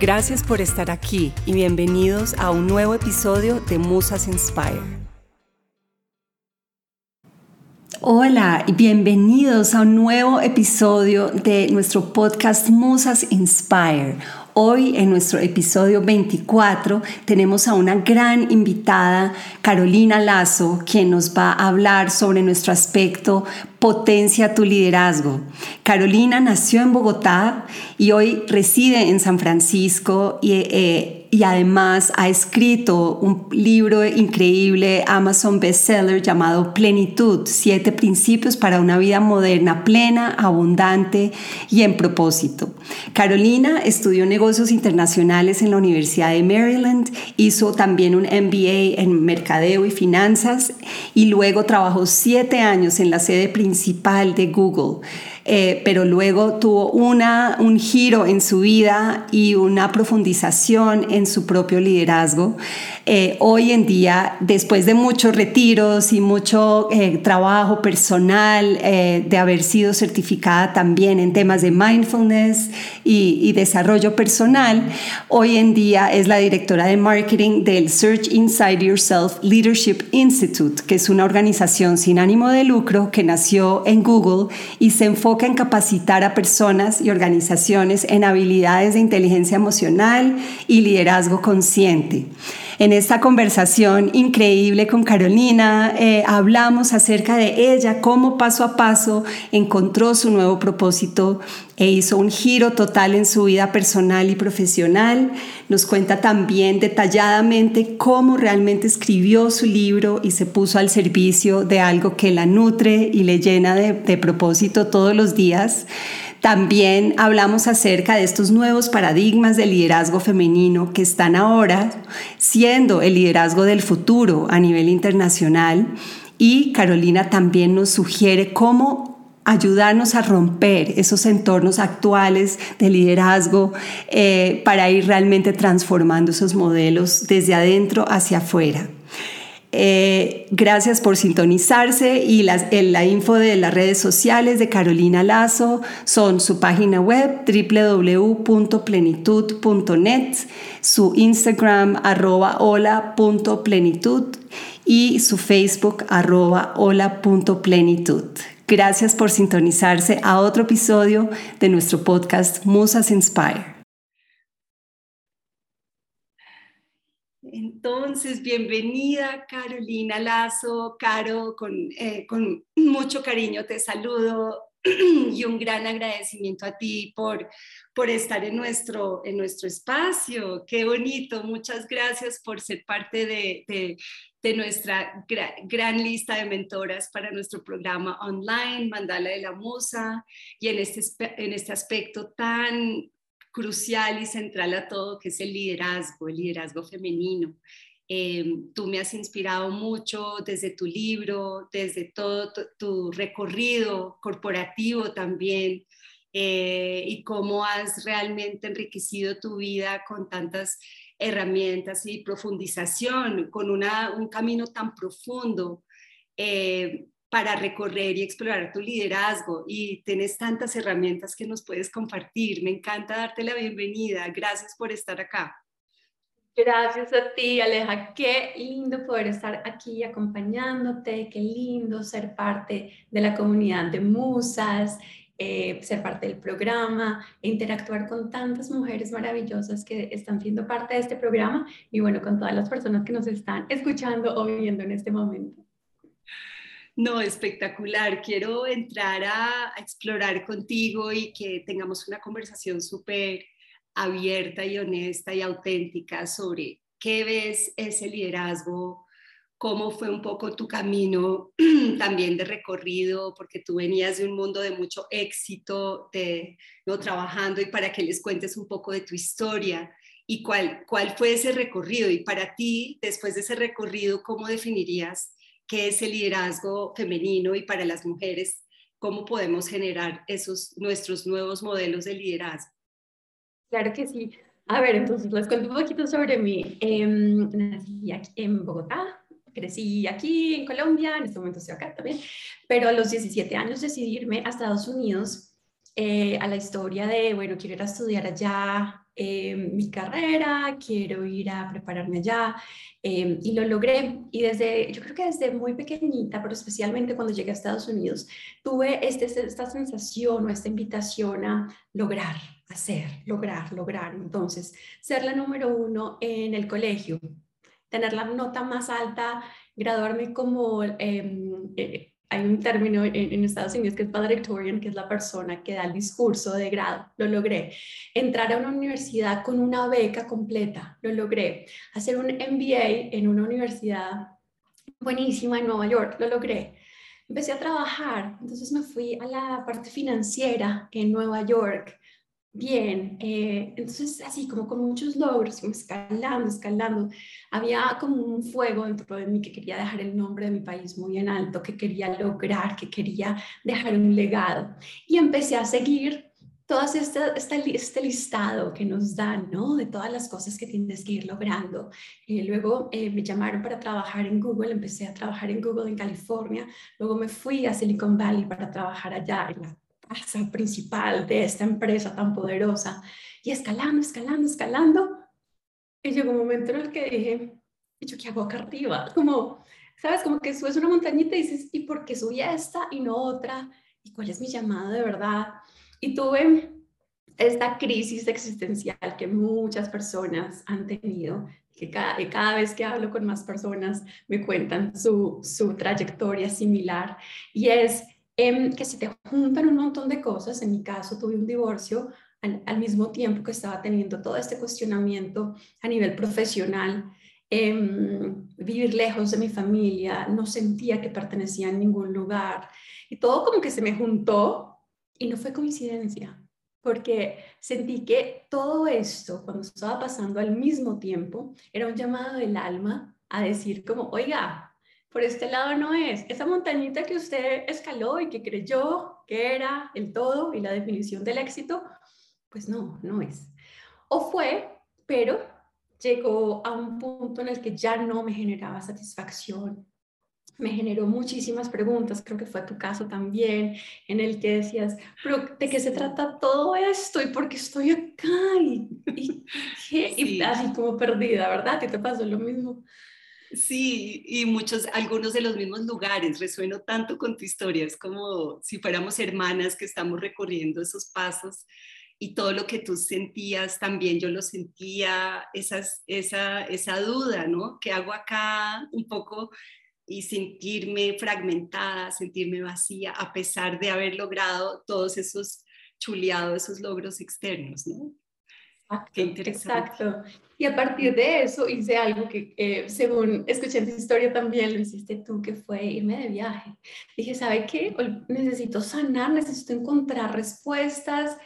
Gracias por estar aquí y bienvenidos a un nuevo episodio de Musas Inspire. Hola y bienvenidos a un nuevo episodio de nuestro podcast Musas Inspire. Hoy en nuestro episodio 24 tenemos a una gran invitada, Carolina Lazo, quien nos va a hablar sobre nuestro aspecto Potencia tu liderazgo. Carolina nació en Bogotá y hoy reside en San Francisco y eh, y además ha escrito un libro increíble, Amazon bestseller llamado Plenitud, siete principios para una vida moderna, plena, abundante y en propósito. Carolina estudió negocios internacionales en la Universidad de Maryland, hizo también un MBA en mercadeo y finanzas y luego trabajó siete años en la sede principal de Google. Eh, pero luego tuvo una, un giro en su vida y una profundización en su propio liderazgo. Eh, hoy en día, después de muchos retiros y mucho eh, trabajo personal, de haber sido certificada también en temas de mindfulness y, y desarrollo personal, hoy en día es la directora de marketing del Search Inside Yourself Leadership Institute, que es una organización sin ánimo de lucro que nació en Google y se enfoca en capacitar a personas y organizaciones en habilidades de inteligencia emocional y liderazgo consciente. En esta conversación increíble con Carolina eh, hablamos acerca de ella, cómo paso a paso encontró su nuevo propósito e hizo un giro total en su vida personal y profesional. Nos cuenta también detalladamente cómo realmente escribió su libro y se puso al servicio de algo que la nutre y le llena de, de propósito todos los días. También hablamos acerca de estos nuevos paradigmas de liderazgo femenino que están ahora siendo el liderazgo del futuro a nivel internacional. Y Carolina también nos sugiere cómo ayudarnos a romper esos entornos actuales de liderazgo eh, para ir realmente transformando esos modelos desde adentro hacia afuera. Eh, gracias por sintonizarse y la info de las redes sociales de Carolina Lazo son su página web www.plenitud.net, su Instagram arroba hola.plenitud y su Facebook arroba hola.plenitud. Gracias por sintonizarse a otro episodio de nuestro podcast Musas Inspire. Entonces, bienvenida Carolina Lazo, Caro, eh, con, mucho cariño te saludo y un gran agradecimiento a ti por, por estar en nuestro, en nuestro espacio. Qué bonito, muchas gracias por ser parte de, nuestra gran lista de mentoras para nuestro programa online, Mandala de la Musa, y en este, en este aspecto tan crucial y central a todo, que es el liderazgo, el liderazgo femenino. Em, tú me has inspirado mucho desde tu libro, desde todo tu, recorrido corporativo también, eh, y cómo has realmente enriquecido tu vida con tantas herramientas y profundización, con una, un camino tan profundo. Eh, para recorrer y explorar tu liderazgo y tienes tantas herramientas que nos puedes compartir. Me encanta darte la bienvenida. Gracias por estar acá. Gracias a ti, Aleja. Qué lindo poder estar aquí acompañándote, qué lindo ser parte de la comunidad de musas, eh, ser parte del programa, interactuar con tantas mujeres maravillosas que están siendo parte de este programa y bueno, con todas las personas que nos están escuchando o viendo en este momento. No, espectacular. Quiero entrar a, explorar contigo y que tengamos una conversación súper abierta y honesta y auténtica sobre qué ves ese liderazgo, cómo fue un poco tu camino también de recorrido, porque tú venías de un mundo de mucho éxito, de, ¿no? trabajando y para que les cuentes un poco de tu historia y cuál, cuál fue ese recorrido. Y para ti, después de ese recorrido, ¿cómo definirías qué es el liderazgo femenino y para las mujeres? ¿Cómo podemos generar esos nuestros nuevos modelos de liderazgo? Claro que sí. A ver, entonces les cuento un poquito sobre mí. Em, nací aquí en Bogotá, crecí aquí en Colombia, en este momento estoy acá también, pero a los 17 años decidí irme a Estados Unidos eh, a la historia de, bueno, quiero ir a estudiar allá em, mi carrera, quiero ir a prepararme allá em, y lo logré. Y desde, yo creo que desde muy pequeñita, pero especialmente cuando llegué a Estados Unidos, tuve este, esta sensación o esta invitación a lograr, hacer, lograr, lograr. Entonces, ser la número uno en el colegio, tener la nota más alta, graduarme como... Em, eh, hay un término en, Estados Unidos que es valedictorian, que es la persona que da el discurso de grado. Lo logré. Entrar a una universidad con una beca completa. Lo logré. Hacer un MBA en una universidad buenísima en Nueva York. Lo logré. Empecé a trabajar. Entonces me fui a la parte financiera en Nueva York bien. Eh, entonces, así como con muchos logros, escalando, escalando, había como un fuego dentro de mí que quería dejar el nombre de mi país muy en alto, que quería lograr, que quería dejar un legado. Y empecé a seguir todo este, este, este listado que nos dan, ¿no? De todas las cosas que tienes que ir logrando. eh, luego eh, me llamaron para trabajar en Google, empecé a trabajar en Google en California, luego me fui a Silicon Valley para trabajar allá en la casa principal de esta empresa tan poderosa y escalando, escalando, escalando. Y llegó un momento en el que dije, ¿y yo qué hago acá arriba? Como, ¿sabes? Como que subes una montañita y dices, ¿y por qué subí esta y no otra? ¿Y cuál es mi llamado de verdad? Y tuve esta crisis existencial que muchas personas han tenido, que cada, cada vez que hablo con más personas me cuentan su, su trayectoria similar, y es Em, que se te juntan un montón de cosas. En mi caso, tuve un divorcio al, mismo tiempo que estaba teniendo todo este cuestionamiento a nivel profesional. Em, vivir lejos de mi familia, no sentía que pertenecía a ningún lugar y todo como que se me juntó y no fue coincidencia, porque sentí que todo esto, cuando estaba pasando al mismo tiempo, era un llamado del alma a decir como, oiga, por este lado no es. Esa montañita que usted escaló y que creyó que era el todo y la definición del éxito, pues no, no es. O fue, pero llegó a un punto en el que ya no me generaba satisfacción. Me generó muchísimas preguntas, creo que fue tu caso también, en el que decías, pero ¿de qué se trata todo esto? ¿Y por qué estoy acá? Y, y, así como perdida, ¿verdad? ¿Qué te pasó lo mismo? Sí, y muchos, algunos de los mismos lugares, resueno tanto con tu historia, es como si fuéramos hermanas que estamos recorriendo esos pasos y todo lo que tú sentías también yo lo sentía, esas, esa, esa duda, ¿no? ¿Qué hago acá? Un poco y sentirme fragmentada, sentirme vacía, a pesar de haber logrado todos esos chuleados, esos logros externos, ¿no? Qué interesante. Exacto. Y a partir de eso hice algo que, eh, según escuché en tu historia también, lo hiciste tú, que fue irme de viaje. Dije, ¿sabe qué? Necesito sanar, necesito encontrar respuestas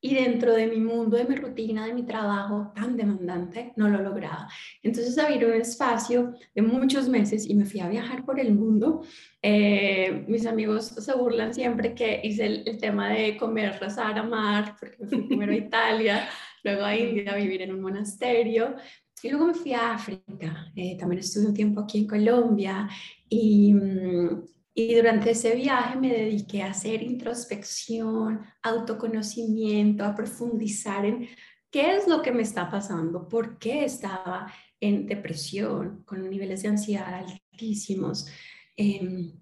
y dentro de mi mundo, de mi rutina, de mi trabajo tan demandante, no lo lograba. Entonces abrí un espacio de muchos meses y me fui a viajar por el mundo. Eh, mis amigos se burlan siempre que hice el, el, tema de comer, rezar, amar, porque me fui primero a Italia luego a India a vivir en un monasterio. Y luego me fui a África, eh, también estuve un tiempo aquí en Colombia y, mm, Y durante ese viaje me dediqué a hacer introspección, autoconocimiento, a profundizar en qué es lo que me está pasando, por qué estaba en depresión, con niveles de ansiedad altísimos, eh,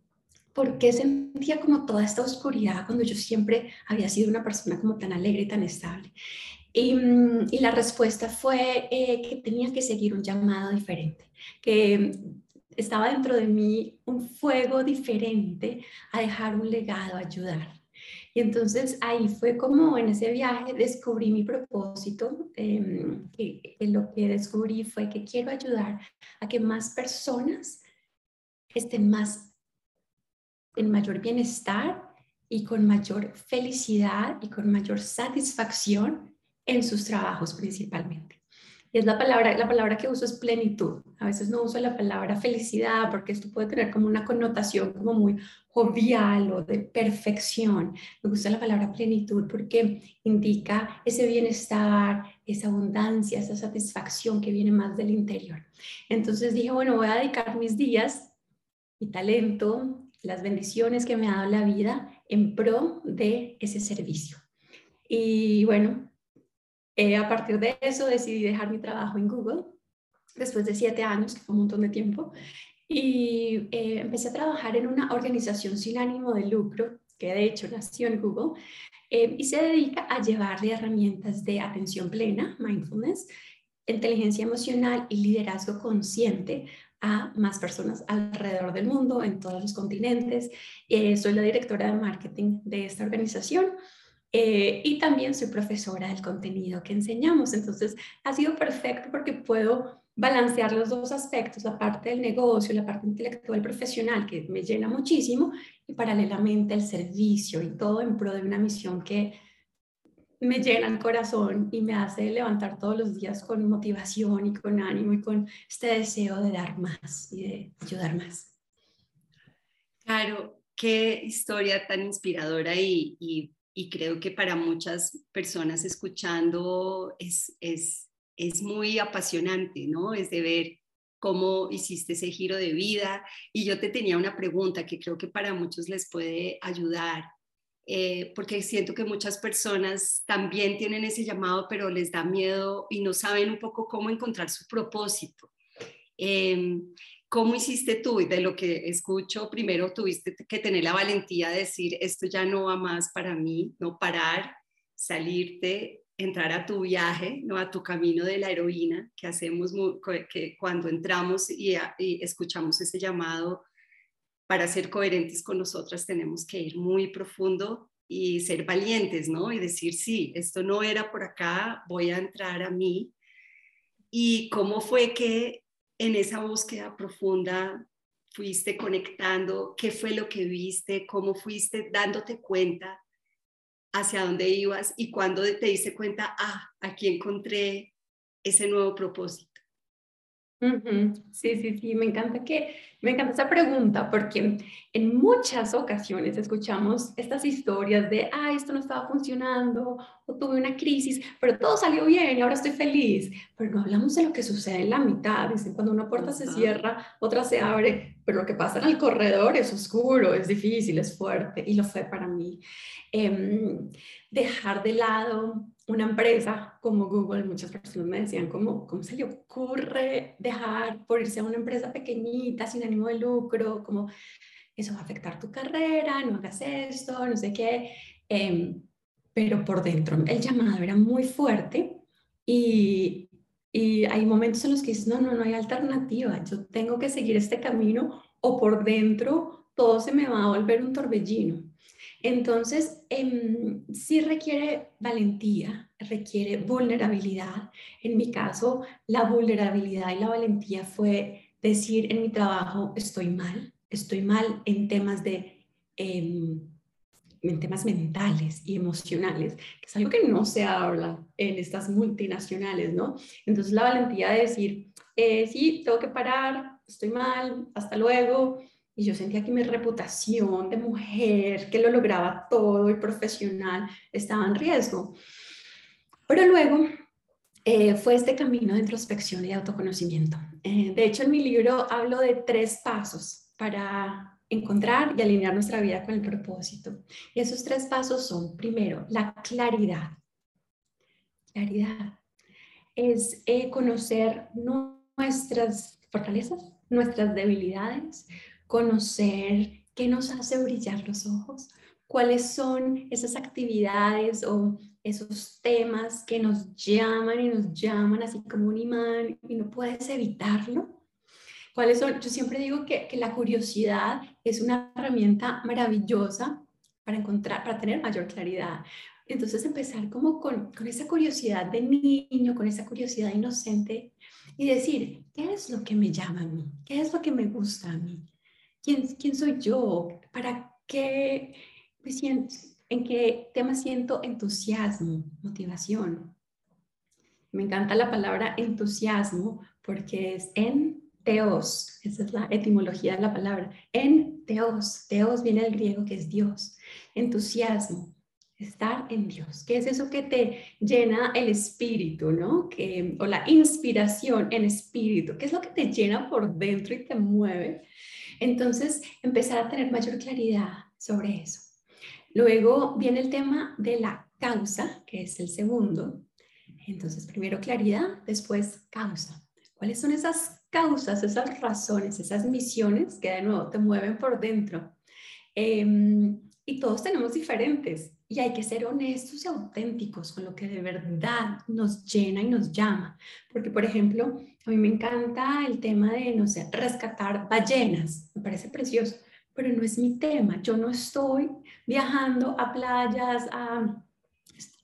por qué sentía como toda esta oscuridad cuando yo siempre había sido una persona como tan alegre y tan estable. Y, mm, la respuesta fue eh, que tenía que seguir un llamado diferente, que estaba dentro de mí un fuego diferente a dejar un legado, a ayudar. Y entonces ahí fue como en ese viaje descubrí mi propósito, eh, que, lo que descubrí fue que quiero ayudar a que más personas estén más en mayor bienestar y con mayor felicidad y con mayor satisfacción en sus trabajos principalmente. Y es la palabra, la palabra que uso es plenitud. A veces no uso la palabra felicidad porque esto puede tener como una connotación como muy jovial o de perfección. Me gusta la palabra plenitud porque indica ese bienestar, esa abundancia, esa satisfacción que viene más del interior. Entonces dije, bueno, voy a dedicar mis días, mi talento, las bendiciones que me ha dado la vida en pro de ese servicio. Y bueno, eh, a partir de eso decidí dejar mi trabajo en Google después de siete años, que fue un montón de tiempo, y eh, empecé a trabajar en una organización sin ánimo de lucro, que de hecho nació en Google, eh, y se dedica a llevarle herramientas de atención plena, mindfulness, inteligencia emocional y liderazgo consciente a más personas alrededor del mundo, en todos los continentes. soy la directora de marketing de esta organización eh, y también soy profesora del contenido que enseñamos. Entonces, ha sido perfecto porque puedo balancear los dos aspectos, la parte del negocio, la parte intelectual profesional, que me llena muchísimo, y paralelamente el servicio y todo en pro de una misión que me llena el corazón y me hace levantar todos los días con motivación y con ánimo y con este deseo de dar más y de ayudar más. Claro, qué historia tan inspiradora y, y y creo que para muchas personas escuchando es, es, es muy apasionante, ¿no? Es de ver cómo hiciste ese giro de vida. Y yo te tenía una pregunta que creo que para muchos les puede ayudar, eh, porque siento que muchas personas también tienen ese llamado, pero les da miedo y no saben un poco cómo encontrar su propósito. Eh, ¿Cómo hiciste tú? Y de lo que escucho, primero tuviste que tener la valentía de decir, esto ya no va más para mí, no parar, salirte, entrar a tu viaje, no a tu camino de la heroína que hacemos que cuando entramos y, y escuchamos ese llamado para ser coherentes con nosotras tenemos que ir muy profundo y ser valientes, ¿no? Y decir, sí, esto no era por acá, voy a entrar a mí. ¿Y cómo fue que en esa búsqueda profunda fuiste conectando? ¿Qué fue lo que viste? ¿Cómo fuiste dándote cuenta hacia dónde ibas? Y cuando te diste cuenta, ah, aquí encontré ese nuevo propósito. Sí, sí, sí, me encanta que me encanta esa pregunta porque en muchas ocasiones escuchamos estas historias de, ah, esto no estaba funcionando o tuve una crisis, pero todo salió bien y ahora estoy feliz. Pero no hablamos de lo que sucede en la mitad. Dicen, cuando una puerta se cierra, otra se abre, pero lo que pasa en el corredor es oscuro, es difícil, es fuerte y lo fue para mí. Em, dejar de lado una empresa como Google, muchas personas me decían, ¿cómo, ¿cómo se le ocurre dejar por irse a una empresa pequeñita, sin ánimo de lucro? Como eso va a afectar tu carrera, no hagas esto, no sé qué. Em, pero por dentro el llamado era muy fuerte y, y hay momentos en los que dices, no, no, no hay alternativa, yo tengo que seguir este camino o por dentro todo se me va a volver un torbellino. Entonces, eh, sí requiere valentía, requiere vulnerabilidad. En mi caso, la vulnerabilidad y la valentía fue decir en mi trabajo, estoy mal, estoy mal en temas de... Em, en temas mentales y emocionales, que es algo que no se habla en estas multinacionales, ¿no? Entonces la valentía de decir, eh, sí, tengo que parar, estoy mal, hasta luego, y yo sentía que mi reputación de mujer, que lo lograba todo y profesional, estaba en riesgo. Pero luego eh, fue este camino de introspección y autoconocimiento. Eh, de hecho, en mi libro hablo de tres pasos para encontrar y alinear nuestra vida con el propósito. Y esos tres pasos son, primero, la claridad. Claridad es eh, conocer nuestras fortalezas, nuestras debilidades, conocer qué nos hace brillar los ojos, cuáles son esas actividades o esos temas que nos llaman y nos llaman así como un imán y no puedes evitarlo. ¿Cuáles son? Yo siempre digo que, que la curiosidad es una herramienta maravillosa para encontrar, para tener mayor claridad. Entonces empezar como con, con, esa curiosidad de niño, con esa curiosidad inocente y decir, ¿qué es lo que me llama a mí? ¿Qué es lo que me gusta a mí? ¿Quién, quién soy yo? ¿Para qué me siento? ¿En qué tema siento entusiasmo, motivación? Me encanta la palabra entusiasmo porque es en teos, esa es la etimología de la palabra, en teos, teos viene del griego que es Dios, entusiasmo, estar en Dios, que es eso que te llena el espíritu, ¿no? Que, o la inspiración en espíritu, que es lo que te llena por dentro y te mueve. Entonces, empezar a tener mayor claridad sobre eso. Luego viene el tema de la causa, que es el segundo. Entonces, primero claridad, después causa. ¿Cuáles son esas causas, esas razones, esas misiones que de nuevo te mueven por dentro? Em, y todos tenemos diferentes y hay que ser honestos y auténticos con lo que de verdad nos llena y nos llama. Porque, por ejemplo, a mí me encanta el tema de, no sé, rescatar ballenas. Me parece precioso, pero no es mi tema. Yo no estoy viajando a playas, a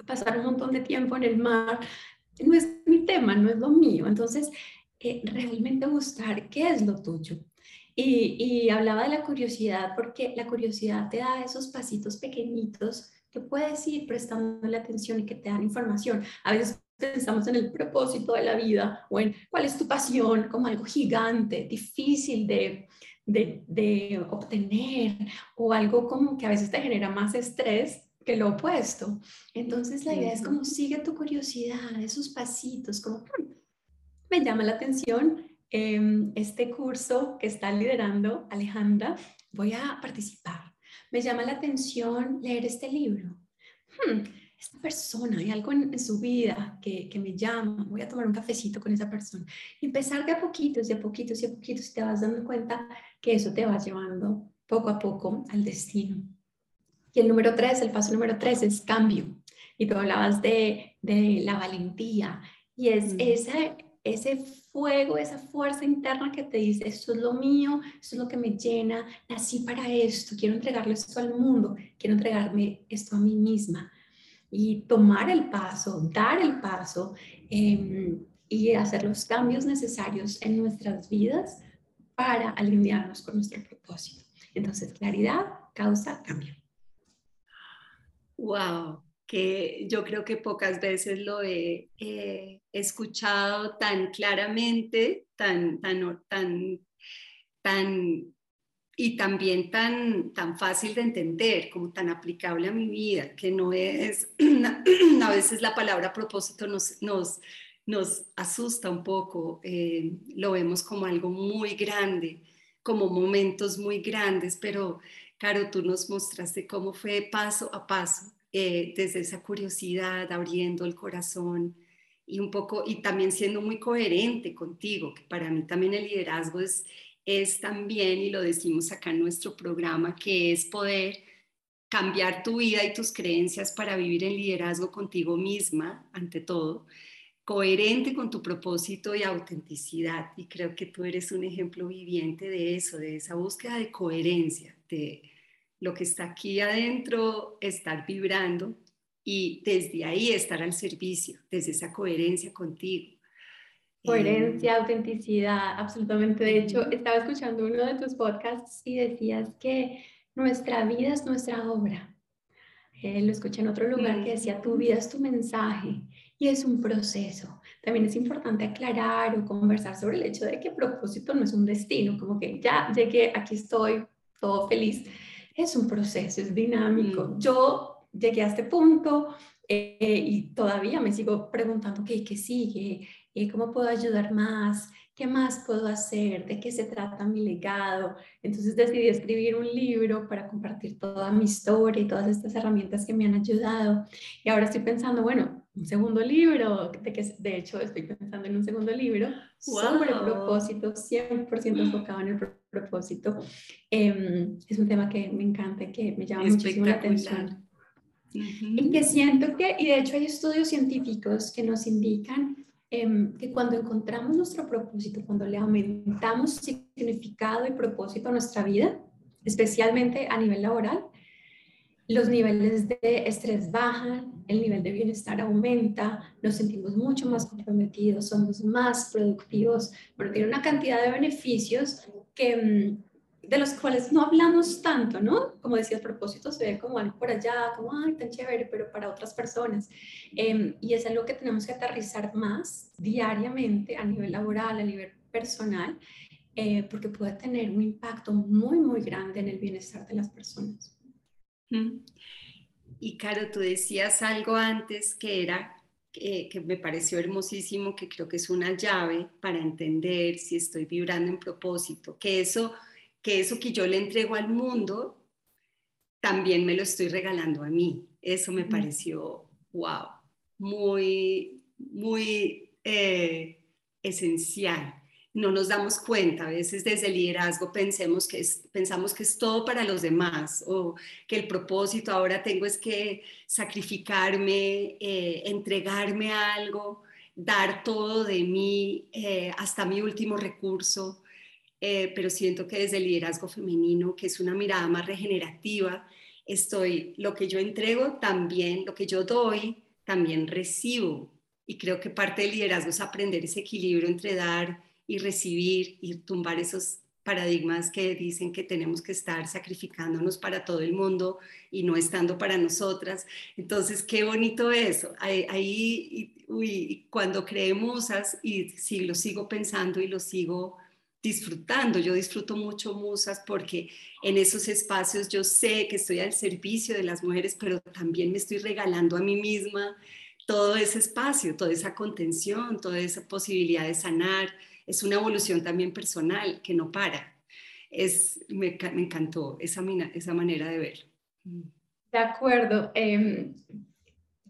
pasar un montón de tiempo en el mar. No es mi tema, no es lo mío. Entonces, eh, realmente buscar qué es lo tuyo. Y, y hablaba de la curiosidad porque la curiosidad te da esos pasitos pequeñitos que puedes ir prestando la atención y que te dan información. A veces pensamos en el propósito de la vida o en cuál es tu pasión como algo gigante, difícil de, de, de obtener o algo como que a veces te genera más estrés que lo opuesto. Entonces la idea es como sigue tu curiosidad, esos pasitos, como hmm, me llama la atención em, este curso que está liderando Alejandra, voy a participar me llama la atención leer este libro. Hmm, esta persona, hay algo en, su vida que, que, me llama, voy a tomar un cafecito con esa persona. Y empezar de a poquitos, de a poquitos, de a poquitos, y te vas dando cuenta que eso te va llevando poco a poco al destino. Y el número tres, el paso número tres es cambio. Y tú hablabas de, de la valentía. Y es mm. esa, ese fuego, esa fuerza interna que te dice, esto es lo mío, esto es lo que me llena, nací para esto, quiero entregarle esto al mundo, quiero entregarme esto a mí misma. Y tomar el paso, dar el paso em, y hacer los cambios necesarios en nuestras vidas para alinearnos con nuestro propósito. Entonces, claridad causa cambio. Wow, que yo creo que pocas veces lo he escuchado tan claramente, tan, tan, tan, tan, y también tan, tan fácil de entender, como tan aplicable a mi vida, que no es, a veces la palabra propósito nos, nos, nos asusta un poco, eh, lo vemos como algo muy grande, como momentos muy grandes, pero Caro, tú nos mostraste cómo fue paso a paso eh, desde esa curiosidad, abriendo el corazón y un poco, y también siendo muy coherente contigo, que para mí también el liderazgo es, es también, y lo decimos acá en nuestro programa, que es poder cambiar tu vida y tus creencias para vivir en liderazgo contigo misma, ante todo, coherente con tu propósito y autenticidad. Y creo que tú eres un ejemplo viviente de eso, de esa búsqueda de coherencia, de, lo que está aquí adentro, estar vibrando y desde ahí estar al servicio, desde esa coherencia contigo. Coherencia, autenticidad, absolutamente. De hecho, estaba escuchando uno de tus podcasts y decías que nuestra vida es nuestra obra. Eh, lo escuché en otro lugar que decía, tu vida es tu mensaje y es un proceso. También es importante aclarar o conversar sobre el hecho de que propósito no es un destino, como que ya llegué, aquí estoy, todo feliz es un proceso, es dinámico. Mm. Yo llegué a este punto eh, y todavía me sigo preguntando qué, qué sigue, eh, cómo puedo ayudar más, ¿qué más puedo hacer? ¿De qué se trata mi legado? Entonces decidí escribir un libro para compartir toda mi historia y todas estas herramientas que me han ayudado. Y ahora estoy pensando, bueno, un segundo libro, de que de hecho estoy pensando en un segundo libro sobre propósito, 100% enfocado en el propósito. Em, es un tema que me encanta y que me llama muchísimo la atención. Y que siento que, y de hecho hay estudios científicos que nos indican em, que cuando encontramos nuestro propósito, cuando le aumentamos significado y propósito a nuestra vida, especialmente a nivel laboral, los niveles de estrés bajan, el nivel de bienestar aumenta, nos sentimos mucho más comprometidos, somos más productivos, pero tiene una cantidad de beneficios que, mm, de los cuales no hablamos tanto, ¿no? Como decía, el propósito se ve como algo por allá, como, ay, tan chévere, pero para otras personas. Em, y es algo que tenemos que aterrizar más diariamente a nivel laboral, a nivel personal, eh, porque puede tener un impacto muy, muy grande en el bienestar de las personas. Y Caro, tú decías algo antes que era que me pareció hermosísimo, que creo que es una llave para entender si estoy vibrando en propósito, que eso que eso que yo le entrego al mundo, también me lo estoy regalando a mí. Eso me pareció, wow, muy, muy eh, esencial no nos damos cuenta. A veces desde el liderazgo pensemos que pensamos que es todo para los demás o que el propósito ahora tengo es que sacrificarme, eh, entregarme a algo, dar todo de mí eh, hasta mi último recurso. Eh, pero siento que desde el liderazgo femenino, que es una mirada más regenerativa, estoy, lo que yo entrego también, lo que yo doy, también recibo. Y creo que parte del liderazgo es aprender ese equilibrio entre dar y recibir y tumbar esos paradigmas que dicen que tenemos que estar sacrificándonos para todo el mundo y no estando para nosotras. Entonces, qué bonito eso. Ahí, uy, cuando creemos y sí, lo sigo pensando y lo sigo disfrutando. Yo disfruto mucho musas porque en esos espacios yo sé que estoy al servicio de las mujeres, pero también me estoy regalando a mí misma todo ese espacio, toda esa contención, toda esa posibilidad de sanar, es una evolución también personal que no para. Es, me, encantó esa, manera de ver. De acuerdo. Em,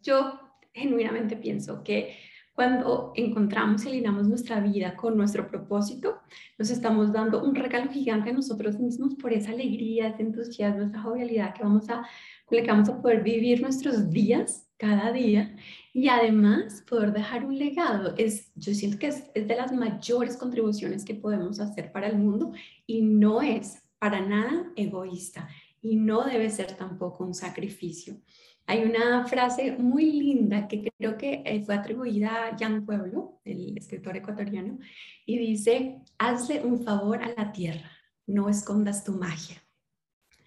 yo genuinamente pienso que cuando encontramos y alineamos nuestra vida con nuestro propósito, nos estamos dando un regalo gigante a nosotros mismos por esa alegría, ese entusiasmo, esa jovialidad que vamos a, que vamos a poder vivir nuestros días cada día y además poder dejar un legado. Es, yo siento que es, es de las mayores contribuciones que podemos hacer para el mundo y no es para nada egoísta y no debe ser tampoco un sacrificio. Hay una frase muy linda que creo que eh, fue atribuida a Jan Pueblo, el escritor ecuatoriano, y dice, hazle un favor a la tierra, no escondas tu magia.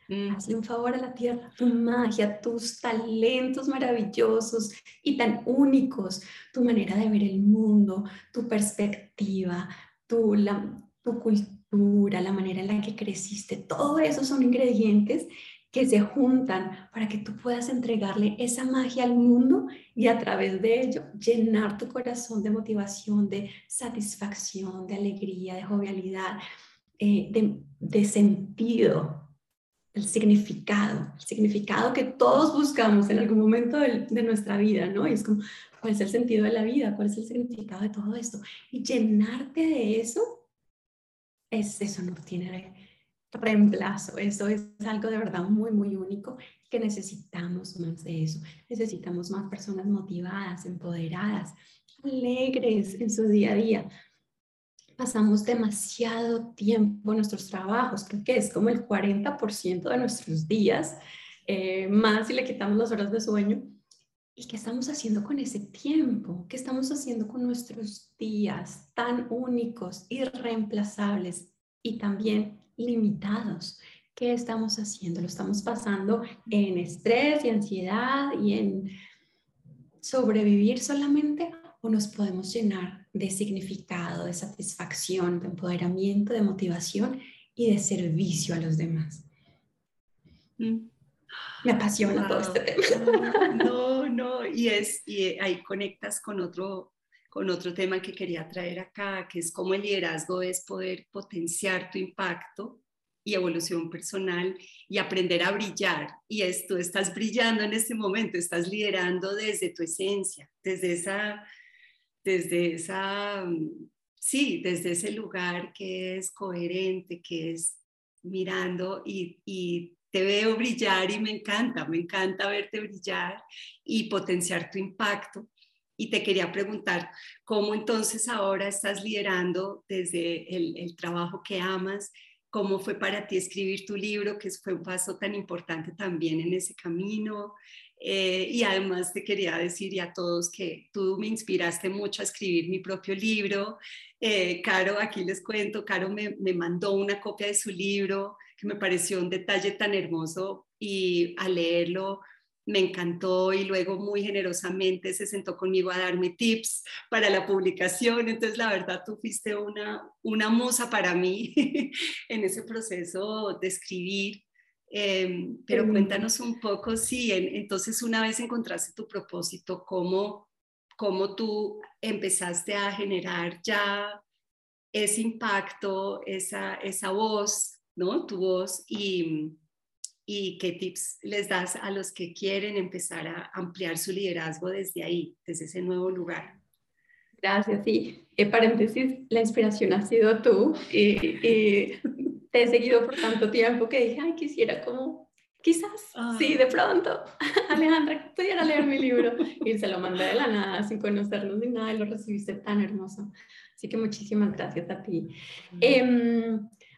Mm. Hazle un favor a la tierra, tu magia, tus talentos maravillosos y tan únicos, tu manera de ver el mundo, tu perspectiva, tu, la, tu cultura, la manera en la que creciste, todo eso son ingredientes que se juntan para que tú puedas entregarle esa magia al mundo y a través de ello llenar tu corazón de motivación, de satisfacción, de alegría, de jovialidad, eh, de, de sentido, el significado, el significado que todos buscamos en algún momento de, nuestra vida, ¿no? Y es como, ¿cuál es el sentido de la vida? ¿Cuál es el significado de todo esto? Y llenarte de eso, es, eso no tiene reemplazo, eso es algo de verdad muy, muy único que necesitamos más de eso. Necesitamos más personas motivadas, empoderadas, alegres en su día a día, pasamos demasiado tiempo en nuestros trabajos, creo que es como el 40% de nuestros días, eh, más si le quitamos las horas de sueño. ¿Y qué estamos haciendo con ese tiempo? ¿Qué estamos haciendo con nuestros días tan únicos, irreemplazables y también limitados? ¿Qué estamos haciendo? ¿Lo estamos pasando en estrés y ansiedad y en sobrevivir solamente o nos podemos llenar de significado, de satisfacción, de empoderamiento, de motivación y de servicio a los demás. Mm. Me apasiona todo este tema. No, no, y, es, y ahí conectas con otro, con otro tema que quería traer acá, que es cómo el liderazgo es poder potenciar tu impacto y evolución personal y aprender a brillar. Y es, tú estás brillando en este momento, estás liderando desde tu esencia, desde esa, desde esa, sí, desde ese lugar que es coherente, que es mirando y, y te veo brillar y me encanta, me encanta verte brillar y potenciar tu impacto. Y te quería preguntar, ¿cómo entonces ahora estás liderando desde el, el trabajo que amas cómo fue para ti escribir tu libro, que fue un paso tan importante también en ese camino. Eh, y además te quería decir a todos que tú me inspiraste mucho a escribir mi propio libro. Eh, Caro, aquí les cuento, Caro me, me mandó una copia de su libro que me pareció un detalle tan hermoso y al leerlo me encantó y luego muy generosamente se sentó conmigo a darme tips para la publicación. Entonces, la verdad, tú fuiste una, una musa para mí en ese proceso de escribir. Em, pero cuéntanos un poco, sí, entonces una vez encontraste tu propósito, ¿cómo, ¿cómo tú empezaste a generar ya ese impacto, esa, esa voz, ¿no? Tu voz y y qué tips les das a los que quieren empezar a ampliar su liderazgo desde ahí, desde ese nuevo lugar. Gracias, sí. En paréntesis, la inspiración ha sido tú y, te he seguido por tanto tiempo que dije, ay, quisiera como, quizás, sí, de pronto, Alejandra, pudiera leer mi libro. Y se lo mandé de la nada, sin conocernos ni nada, y lo recibiste tan hermoso. Así que muchísimas gracias a ti.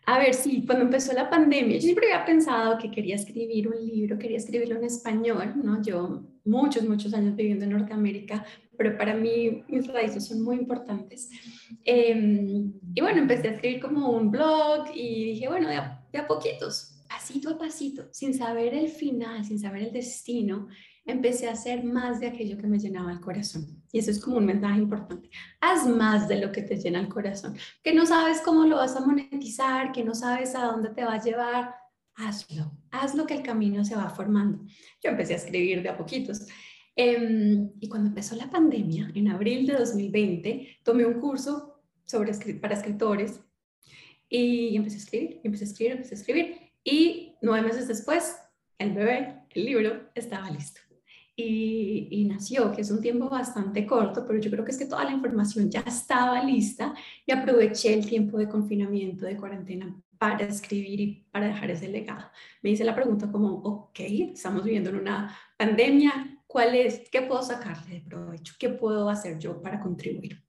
A ver, sí, cuando empezó la pandemia, yo siempre había pensado que quería escribir un libro, quería escribirlo en español, ¿no? Yo muchos, muchos años viviendo en Norteamérica, pero para mí mis raíces son muy importantes. Em, y bueno, empecé a escribir como un blog y dije, bueno, de a, de a poquitos, pasito a pasito, sin saber el final, sin saber el destino, empecé a hacer más de aquello que me llenaba el corazón. Y eso es como un mensaje importante. Haz más de lo que te llena el corazón. Que no sabes cómo lo vas a monetizar, que no sabes a dónde te va a llevar. Hazlo. Hazlo que el camino se va formando. Yo empecé a escribir de a poquitos. Em, y cuando empezó la pandemia, en abril de 2020, tomé un curso sobre, para escritores y empecé a escribir, empecé a escribir, empecé a escribir. Y nueve meses después, el bebé, el libro, estaba listo y, nació, que es un tiempo bastante corto, pero yo creo que es que toda la información ya estaba lista y aproveché el tiempo de confinamiento, de cuarentena para escribir y para dejar ese legado. Me hice la pregunta como, ok, estamos viviendo en una pandemia, ¿cuál es, qué puedo sacarle de provecho? ¿Qué puedo hacer yo para contribuir?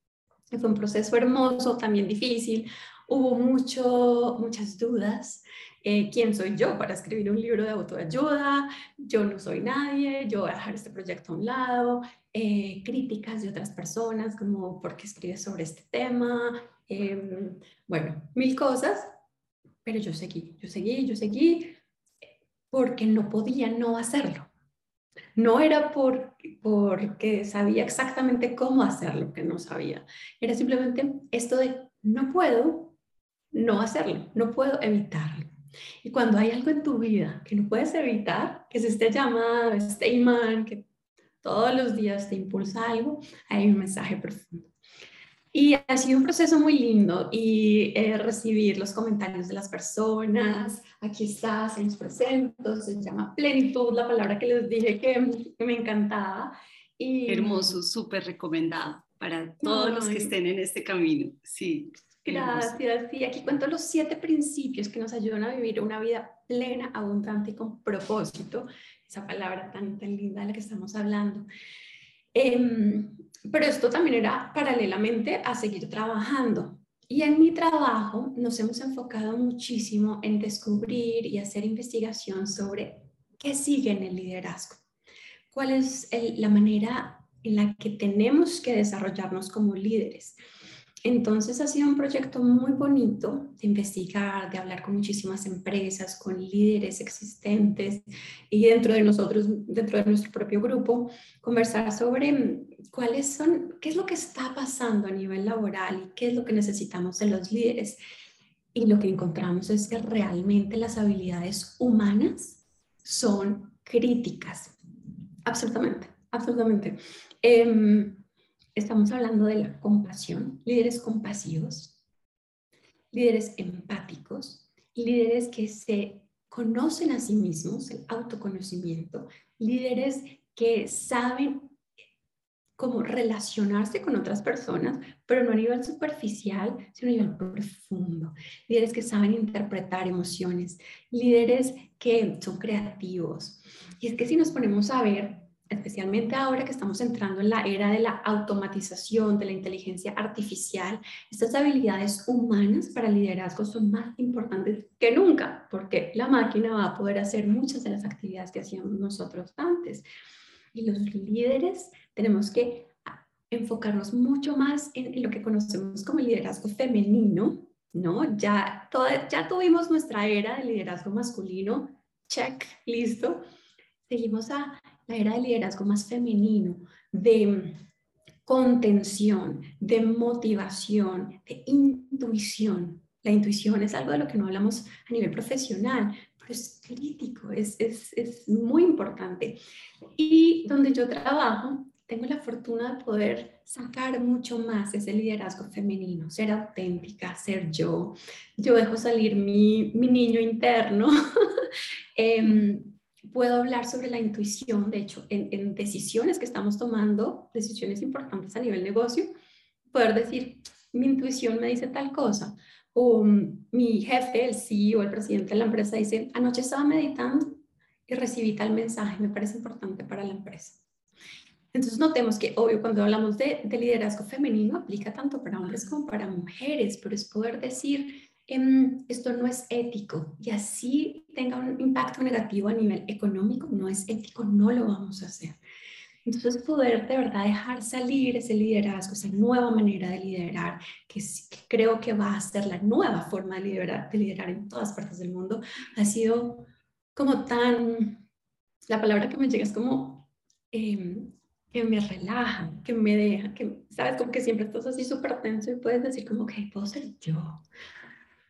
Fue un proceso hermoso, también difícil, hubo mucho, muchas dudas, eh, quién soy yo para escribir un libro de autoayuda, yo no soy nadie, yo voy a dejar este proyecto a un lado, eh, críticas de otras personas como por qué escribes sobre este tema, em, bueno, mil cosas, pero yo seguí, yo seguí, yo seguí porque no podía no hacerlo. No era por, porque sabía exactamente cómo hacerlo que no sabía. Era simplemente esto de no puedo no hacerlo, no puedo evitarlo. Y cuando hay algo en tu vida que no puedes evitar, que es este llamado, este imán, que todos los días te impulsa algo, hay un mensaje profundo. Y ha sido un proceso muy lindo y eh, recibir los comentarios de las personas. Aquí está, se nos presento, se llama plenitud, la palabra que les dije que, me encantaba. Y, Hermoso, súper recomendado para todos los que estén en este camino. Sí. Gracias. Y aquí cuento los siete principios que nos ayudan a vivir una vida plena, abundante y con propósito. Esa palabra tan, tan linda de la que estamos hablando. Em, pero esto también era paralelamente a seguir trabajando. Y en mi trabajo nos hemos enfocado muchísimo en descubrir y hacer investigación sobre qué sigue en el liderazgo. ¿Cuál es la manera en la que tenemos que desarrollarnos como líderes? Entonces ha sido un proyecto muy bonito de investigar, de hablar con muchísimas empresas, con líderes existentes y dentro de nosotros, dentro de nuestro propio grupo, conversar sobre cuáles son, qué es lo que está pasando a nivel laboral y qué es lo que necesitamos de los líderes. Y lo que encontramos es que realmente las habilidades humanas son críticas. Absolutamente, absolutamente. Em, estamos hablando de la compasión, líderes compasivos, líderes empáticos, líderes que se conocen a sí mismos, el autoconocimiento, líderes que saben cómo relacionarse con otras personas, pero no a nivel superficial, sino a nivel profundo. Líderes que saben interpretar emociones, líderes que son creativos. Y es que si nos ponemos a ver, especialmente ahora que estamos entrando en la era de la automatización, de la inteligencia artificial, estas habilidades humanas para liderazgo son más importantes que nunca, porque la máquina va a poder hacer muchas de las actividades que hacíamos nosotros antes. Y los líderes tenemos que enfocarnos mucho más en, lo que conocemos como liderazgo femenino, ¿no? Ya, ya tuvimos nuestra era de liderazgo masculino, check, listo. Seguimos a la era de liderazgo más femenino, de contención, de motivación, de intuición. La intuición es algo de lo que no hablamos a nivel profesional, pero es crítico, es, es, es muy importante. Y donde yo trabajo, tengo la fortuna de poder sacar mucho más ese liderazgo femenino, ser auténtica, ser yo. Yo dejo salir mi, mi niño interno. eh, puedo hablar sobre la intuición, de hecho, en, decisiones que estamos tomando, decisiones importantes a nivel negocio, poder decir, mi intuición me dice tal cosa, o mm, mi jefe, el CEO, el presidente de la empresa dice, anoche estaba meditando y recibí tal mensaje, me parece importante para la empresa. Entonces notemos que, obvio, cuando hablamos de, de liderazgo femenino, aplica tanto para hombres como para mujeres, pero es poder decir, Em, esto no es ético y así tenga un impacto negativo a nivel económico, no es ético, no lo vamos a hacer. Entonces, poder de verdad dejar salir ese liderazgo, esa nueva manera de liderar, que, creo que va a ser la nueva forma de liderar, de liderar en todas partes del mundo, ha sido como tan, la palabra que me llega es como em, que me relaja, que me deja, que, sabes, como que siempre estás así súper tenso y puedes decir como que puedo ser yo,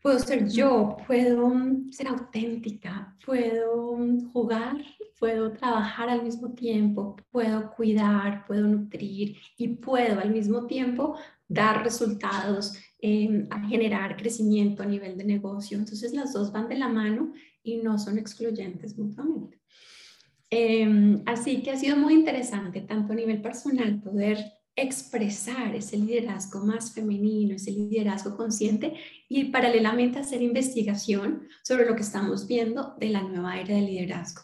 puedo ser yo, puedo mm, ser auténtica, puedo mm, jugar, puedo trabajar al mismo tiempo, puedo cuidar, puedo nutrir y puedo al mismo tiempo dar resultados, a generar crecimiento a nivel de negocio. Entonces las dos van de la mano y no son excluyentes mutuamente. Em, así que ha sido muy interesante, tanto a nivel personal, poder expresar ese liderazgo más femenino, ese liderazgo consciente y paralelamente hacer investigación sobre lo que estamos viendo de la nueva era de liderazgo.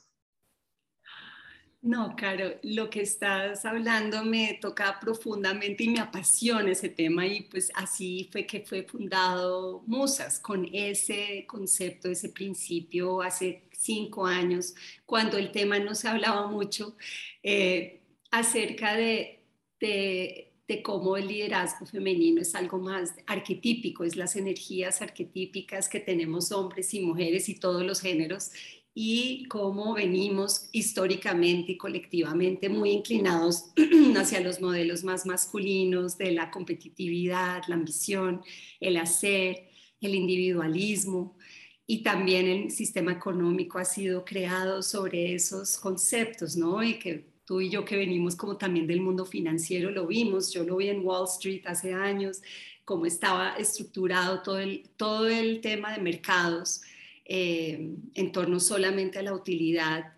No, Caro, lo que estás hablando me toca profundamente y me apasiona ese tema y pues así fue que fue fundado Musas con ese concepto, ese principio hace cinco años, cuando el tema no se hablaba mucho eh, acerca de de, cómo el liderazgo femenino es algo más arquetípico, es las energías arquetípicas que tenemos hombres y mujeres y todos los géneros y cómo venimos históricamente y colectivamente muy inclinados hacia los modelos más masculinos de la competitividad, la ambición, el hacer, el individualismo y también el sistema económico ha sido creado sobre esos conceptos, ¿no? Y que tú y yo que venimos como también del mundo financiero lo vimos, yo lo vi en Wall Street hace años, cómo estaba estructurado todo el, todo el tema de mercados eh, en torno solamente a la utilidad,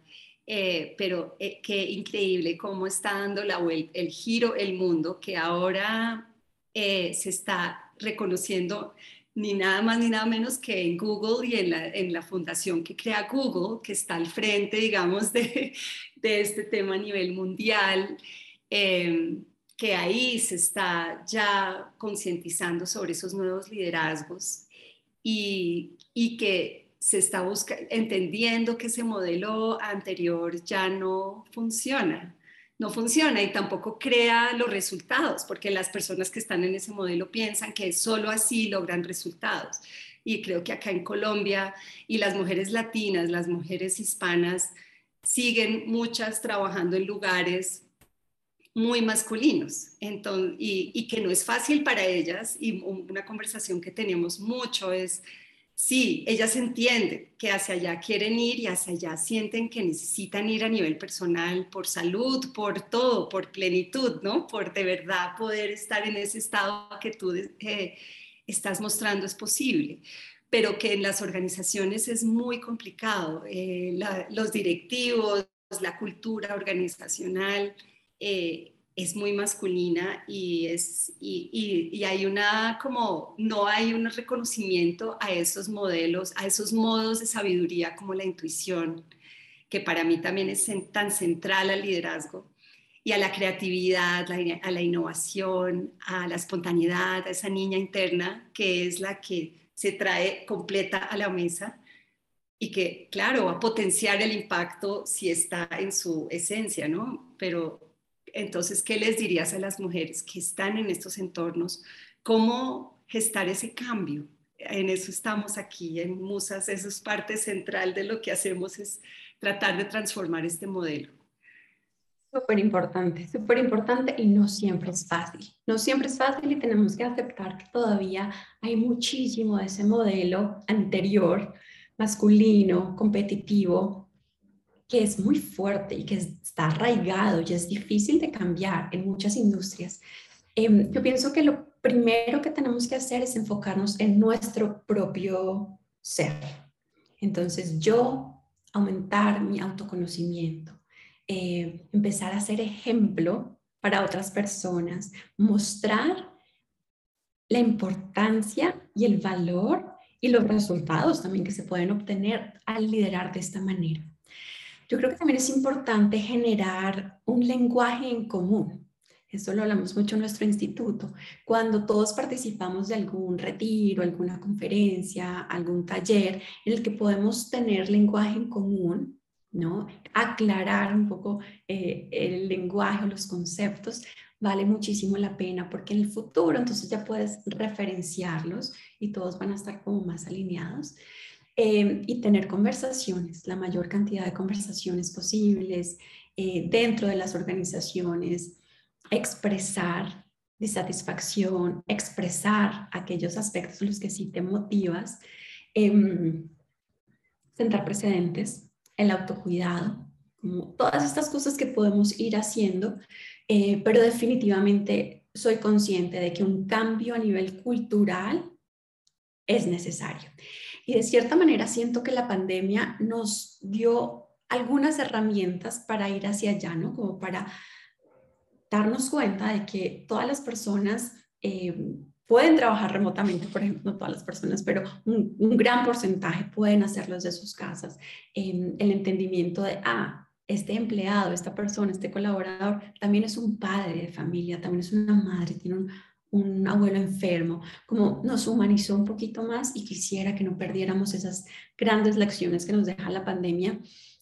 eh, pero eh, qué increíble cómo está dando la, el, el giro el mundo, que ahora se está reconociendo ni nada más ni nada menos que en Google y en la, en la fundación que crea Google, que está al frente, digamos, de, de este tema a nivel mundial, em, que ahí se está ya concientizando sobre esos nuevos liderazgos y, y que se está buscando, entendiendo que ese modelo anterior ya no funciona, no funciona y tampoco crea los resultados, porque las personas que están en ese modelo piensan que solo así logran resultados. Y creo que acá en Colombia y las mujeres latinas, las mujeres hispanas, siguen muchas trabajando en lugares muy masculinos y, que no es fácil para ellas y una conversación que tenemos mucho es sí, ellas entienden que hacia allá quieren ir y hacia allá sienten que necesitan ir a nivel personal por salud, por todo, por plenitud, ¿no? Por de verdad poder estar en ese estado que tú eh, estás mostrando es posible pero que en las organizaciones es muy complicado. Eh, los directivos, la cultura organizacional, eh, es muy masculina y, es, y, y, hay una como, no hay un reconocimiento a esos modelos, a esos modos de sabiduría como la intuición, que para mí también es tan central al liderazgo y a la creatividad, a la innovación, a la espontaneidad, a esa niña interna que es la que se trae completa a la mesa y que, claro, va a potenciar el impacto si está en su esencia, ¿no? Pero entonces, ¿qué les dirías a las mujeres que están en estos entornos? ¿Cómo gestar ese cambio? En eso estamos aquí, en Musas, eso es parte central de lo que hacemos, es tratar de transformar este modelo. Súper importante, súper importante y no siempre es fácil. No siempre es fácil y tenemos que aceptar que todavía hay muchísimo de ese modelo anterior, masculino, competitivo, que es muy fuerte y que está arraigado y es difícil de cambiar en muchas industrias. Em, yo pienso que lo primero que tenemos que hacer es enfocarnos en nuestro propio ser. Entonces yo aumentar mi autoconocimiento, eh, empezar a ser ejemplo para otras personas, mostrar la importancia y el valor y los resultados también que se pueden obtener al liderar de esta manera. Yo creo que también es importante generar un lenguaje en común. Esto lo hablamos mucho en nuestro instituto. Cuando todos participamos de algún retiro, alguna conferencia, algún taller en el que podemos tener lenguaje en común, ¿no? Aclarar un poco eh, el lenguaje o los conceptos, vale muchísimo la pena porque en el futuro entonces ya puedes referenciarlos y todos van a estar como más alineados. Em, y tener conversaciones, la mayor cantidad de conversaciones posibles eh, dentro de las organizaciones, expresar disatisfacción, expresar aquellos aspectos en los que sí te motivas, em, sentar precedentes, el autocuidado, como todas estas cosas que podemos ir haciendo, eh, pero definitivamente soy consciente de que un cambio a nivel cultural es necesario. Y de cierta manera siento que la pandemia nos dio algunas herramientas para ir hacia allá, ¿no? Como para darnos cuenta de que todas las personas eh, pueden trabajar remotamente, por ejemplo, no todas las personas, pero un, gran porcentaje pueden hacerlo desde sus casas. el entendimiento de, ah, este empleado, esta persona, este colaborador, también es un padre de familia, también es una madre, tiene un, un abuelo enfermo, como nos humanizó un poquito más y quisiera que no perdiéramos esas grandes lecciones que nos deja la pandemia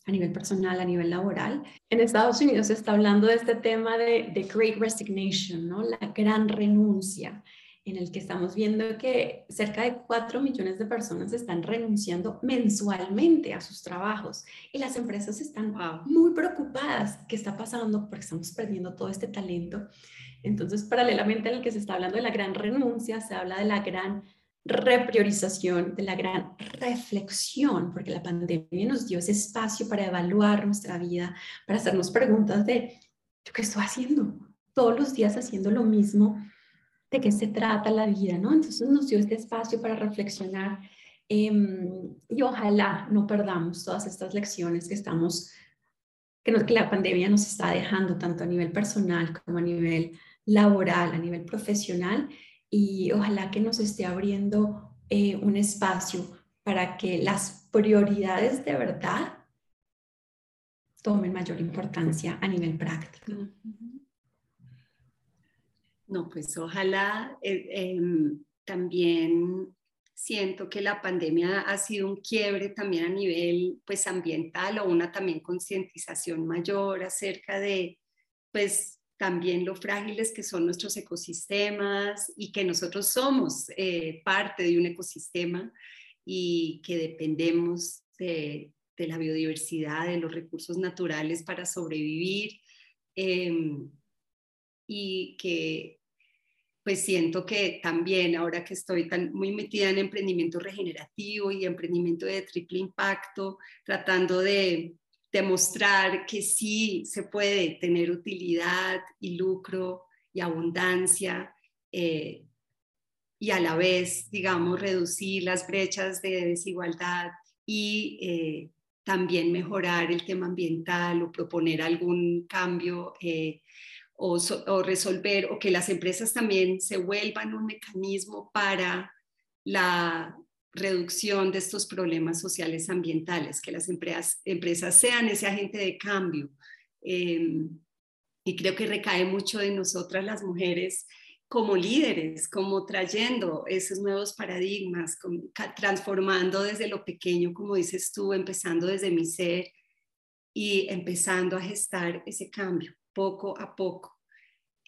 a nivel personal, a nivel laboral. En Estados Unidos se está hablando de este tema de, de Great Resignation, ¿no? la gran renuncia, en el que estamos viendo que cerca de 4 millones de personas están renunciando mensualmente a sus trabajos y las empresas están muy preocupadas. ¿Qué está pasando? Porque estamos perdiendo todo este talento entonces, paralelamente al que se está hablando de la gran renuncia, se habla de la gran repriorización, de la gran reflexión, porque la pandemia nos dio ese espacio para evaluar nuestra vida, para hacernos preguntas de, ¿yo qué estoy haciendo? Todos los días haciendo lo mismo, ¿de qué se trata la vida? ¿no? Entonces nos dio este espacio para reflexionar em, y ojalá no perdamos todas estas lecciones que estamos, que, que la pandemia nos está dejando tanto a nivel personal como a nivel laboral, a nivel profesional y ojalá que nos esté abriendo eh, un espacio para que las prioridades de verdad tomen mayor importancia a nivel práctico. No, pues ojalá eh, em, también siento que la pandemia ha sido un quiebre también a nivel pues ambiental o una también concientización mayor acerca de pues también lo frágiles que son nuestros ecosistemas y que nosotros somos eh, parte de un ecosistema y que dependemos de, la biodiversidad, de los recursos naturales para sobrevivir em, y que pues siento que también ahora que estoy tan muy metida en emprendimiento regenerativo y emprendimiento de triple impacto, tratando de demostrar que sí se puede tener utilidad y lucro y abundancia eh, y a la vez, digamos, reducir las brechas de desigualdad y eh, también mejorar el tema ambiental o proponer algún cambio eh, o, resolver o que las empresas también se vuelvan un mecanismo para la reducción de estos problemas sociales ambientales, que las empresas, empresas sean ese agente de cambio. Em, y creo que recae mucho de nosotras las mujeres como líderes, como trayendo esos nuevos paradigmas, transformando desde lo pequeño, como dices tú, empezando desde mi ser y empezando a gestar ese cambio poco a poco.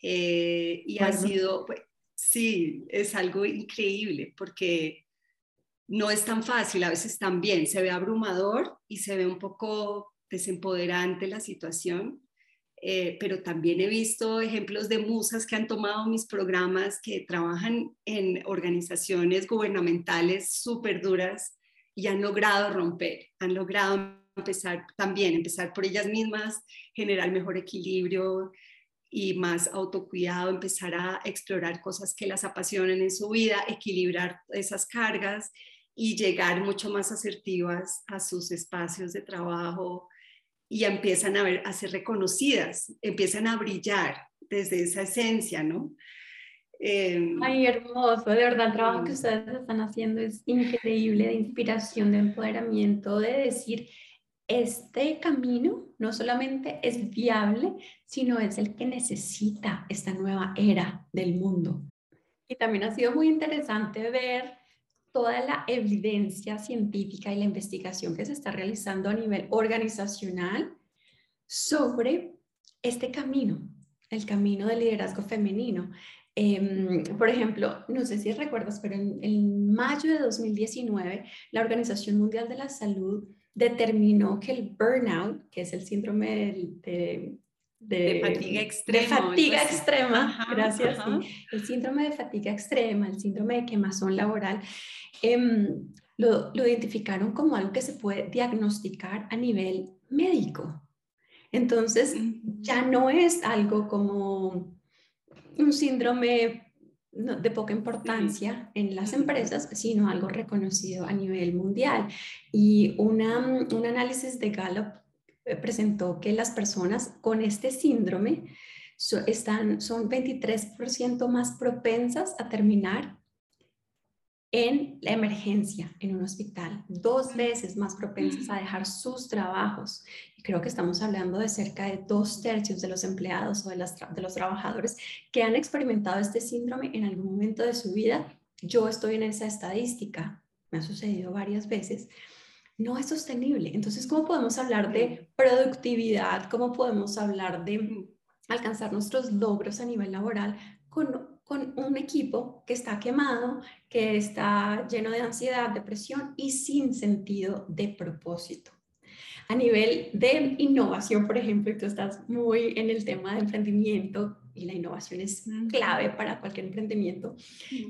Eh, y ha sido, pues, sí, es algo increíble porque no es tan fácil, a veces también se ve abrumador y se ve un poco desempoderante la situación, eh, pero también he visto ejemplos de musas que han tomado mis programas que trabajan en organizaciones gubernamentales súper duras y han logrado romper, han logrado empezar también, empezar por ellas mismas, generar mejor equilibrio y más autocuidado, empezar a explorar cosas que las apasionan en su vida, equilibrar esas cargas y llegar mucho más asertivas a sus espacios de trabajo y empiezan a, ver, a ser reconocidas, empiezan a brillar desde esa esencia, ¿no? Em, Ay, hermoso, de verdad, el trabajo que ustedes están haciendo es increíble, de inspiración, de empoderamiento, de decir, este camino no solamente es viable, sino es el que necesita esta nueva era del mundo. Y también ha sido muy interesante ver toda la evidencia científica y la investigación que se está realizando a nivel organizacional sobre este camino, el camino del liderazgo femenino. Em, por ejemplo, no sé si recuerdas, pero en, en mayo de 2019, la Organización Mundial de la Salud determinó que el burnout, que es el síndrome de, fatiga extrema. De fatiga extrema, gracias. El síndrome de fatiga extrema, el síndrome de quemazón laboral, em, lo, lo, identificaron como algo que se puede diagnosticar a nivel médico. Entonces, ya no es algo como un síndrome de poca importancia en las empresas, sino algo reconocido a nivel mundial. Y una, un análisis de Gallup eh, presentó que las personas con este síndrome están, son 23% más propensas a terminar en la emergencia en un hospital, dos veces más propensas a dejar sus trabajos. Y creo que estamos hablando de cerca de dos tercios de los empleados o de, las, de los trabajadores que han experimentado este síndrome en algún momento de su vida. Yo estoy en esa estadística, me ha sucedido varias veces. No es sostenible. Entonces, ¿cómo podemos hablar de productividad? ¿Cómo podemos hablar de alcanzar nuestros logros a nivel laboral con con un equipo que está quemado, que está lleno de ansiedad, depresión y sin sentido de propósito. A nivel de innovación, por ejemplo, y tú estás muy en el tema de emprendimiento y la innovación es clave para cualquier emprendimiento.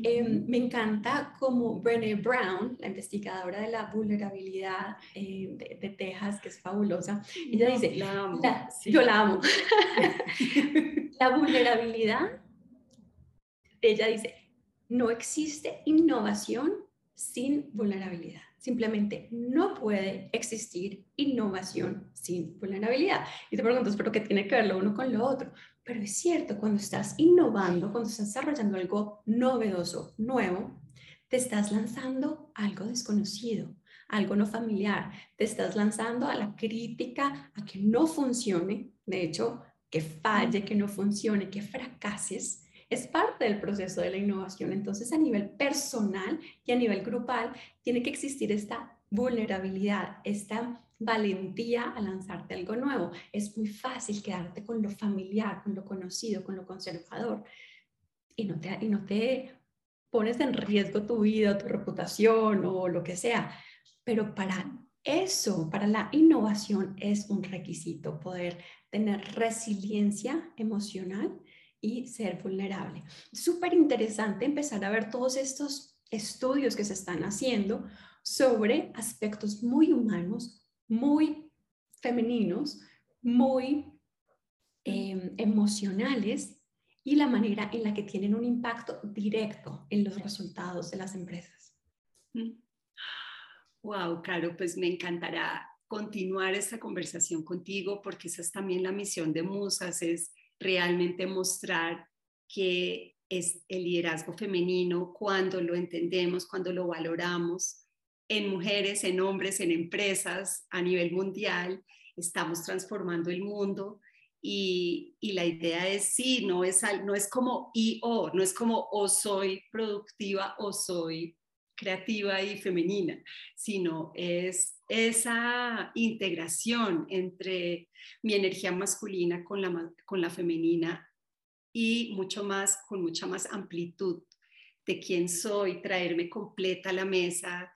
Em, me encanta como Brené Brown, la investigadora de la vulnerabilidad eh, de, Texas, que es fabulosa, ella dice, yo la amo, la vulnerabilidad ella dice, no existe innovación sin vulnerabilidad. Simplemente no puede existir innovación sin vulnerabilidad. Y te preguntas, ¿pero qué tiene que ver lo uno con lo otro? Pero es cierto, cuando estás innovando, cuando estás desarrollando algo novedoso, nuevo, te estás lanzando algo desconocido, algo no familiar, te estás lanzando a la crítica, a que no funcione, de hecho, que falle, que no funcione, que fracases es parte del proceso de la innovación. Entonces, a nivel personal y a nivel grupal, tiene que existir esta vulnerabilidad, esta valentía a lanzarte algo nuevo. Es muy fácil quedarte con lo familiar, con lo conocido, con lo conservador y no te, y no te pones en riesgo tu vida, tu reputación o lo que sea. Pero para eso, para la innovación es un requisito poder tener resiliencia emocional y ser vulnerable. Súper interesante empezar a ver todos estos estudios que se están haciendo sobre aspectos muy humanos, muy femeninos, muy em, emocionales y la manera en la que tienen un impacto directo en los resultados de las empresas. Wow, Caro, pues me encantará continuar esta conversación contigo porque esa es también la misión de Musas, es realmente mostrar que es el liderazgo femenino cuando lo entendemos, cuando lo valoramos en mujeres, en hombres, en empresas a nivel mundial, estamos transformando el mundo y, la idea es sí, no es, no es como y o, no es como o soy productiva o soy creativa y femenina, sino es esa integración entre mi energía masculina con la, con la femenina y mucho más, con mucha más amplitud de quién soy, traerme completa a la mesa,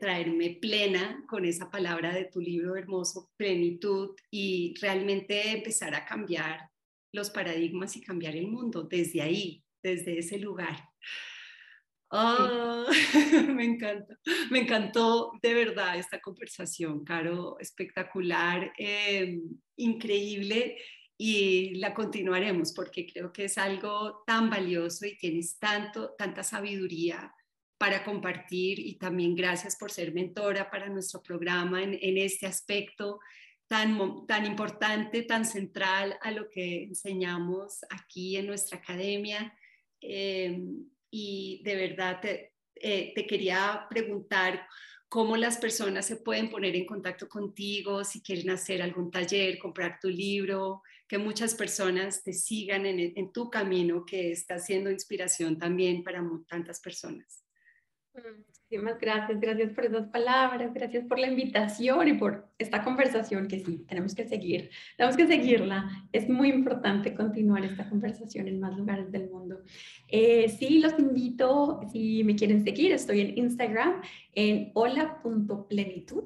traerme plena con esa palabra de tu libro hermoso, plenitud, y realmente empezar a cambiar los paradigmas y cambiar el mundo desde ahí, desde ese lugar. Ah, me encanta, me encantó de verdad esta conversación, Caro, espectacular, em, increíble y la continuaremos porque creo que es algo tan valioso y tienes tanto, tanta sabiduría para compartir y también gracias por ser mentora para nuestro programa en, este aspecto tan, tan importante, tan central a lo que enseñamos aquí en nuestra academia. Em, y de verdad eh, te, quería preguntar cómo las personas se pueden poner en contacto contigo, si quieren hacer algún taller, comprar tu libro, que muchas personas te sigan en, en tu camino, que está siendo inspiración también para tantas personas. Muchísimas gracias, gracias por esas palabras, gracias por la invitación y por esta conversación que sí, tenemos que seguir, tenemos que seguirla. Es muy importante continuar esta conversación en más lugares del mundo. Eh, sí, los invito, si me quieren seguir, estoy en Instagram en hola.plenitud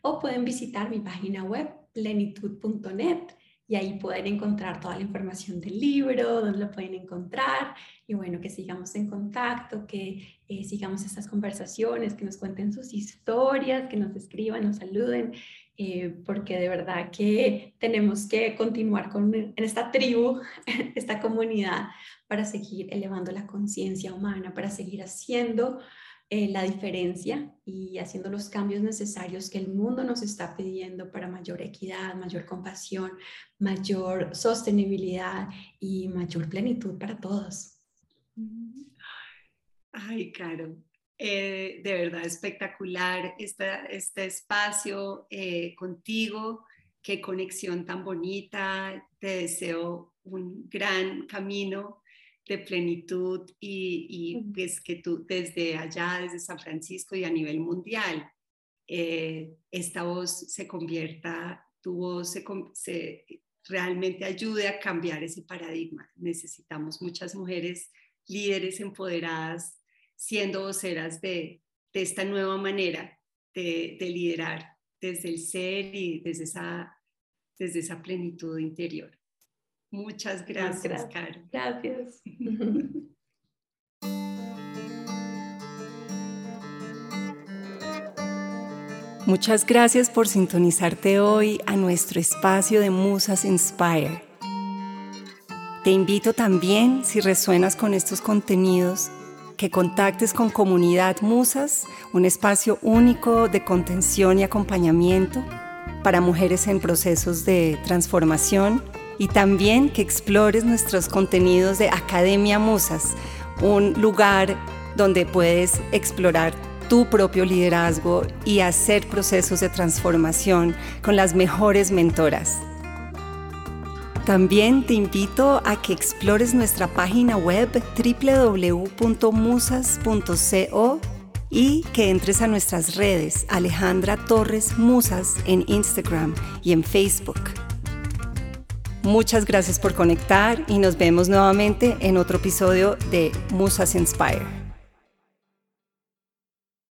o pueden visitar mi página web plenitud.net y ahí pueden encontrar toda la información del libro, dónde lo pueden encontrar y bueno, que sigamos en contacto, que eh, sigamos estas conversaciones, que nos cuenten sus historias, que nos escriban, nos saluden, eh, porque de verdad que tenemos que continuar con, en esta tribu, esta comunidad, para seguir elevando la conciencia humana, para seguir haciendo eh, la diferencia y haciendo los cambios necesarios que el mundo nos está pidiendo para mayor equidad, mayor compasión, mayor sostenibilidad y mayor plenitud para todos. Ay, Caro, eh, de verdad espectacular este espacio eh, contigo, qué conexión tan bonita, te deseo un gran camino de plenitud y, y pues que tú desde allá, desde San Francisco y a nivel mundial, eh, esta voz se convierta, tu voz se, realmente ayude a cambiar ese paradigma. Necesitamos muchas mujeres líderes empoderadas siendo voceras de, de esta nueva manera de, de, liderar desde el ser y desde esa, desde esa plenitud interior. Muchas gracias, Caro. Gracias. Muchas gracias por sintonizarte hoy a nuestro espacio de Musas Inspire. Te invito también, si resuenas con estos contenidos, que contactes con Comunidad Musas, un espacio único de contención y acompañamiento para mujeres en procesos de transformación y también que explores nuestros contenidos de Academia Musas, un lugar donde puedes explorar tu propio liderazgo y hacer procesos de transformación con las mejores mentoras. También te invito a que explores nuestra página web www.musas.co y que entres a nuestras redes Alejandra Torres Musas en Instagram y en Facebook. Muchas gracias por conectar y nos vemos nuevamente en otro episodio de Musas Inspire.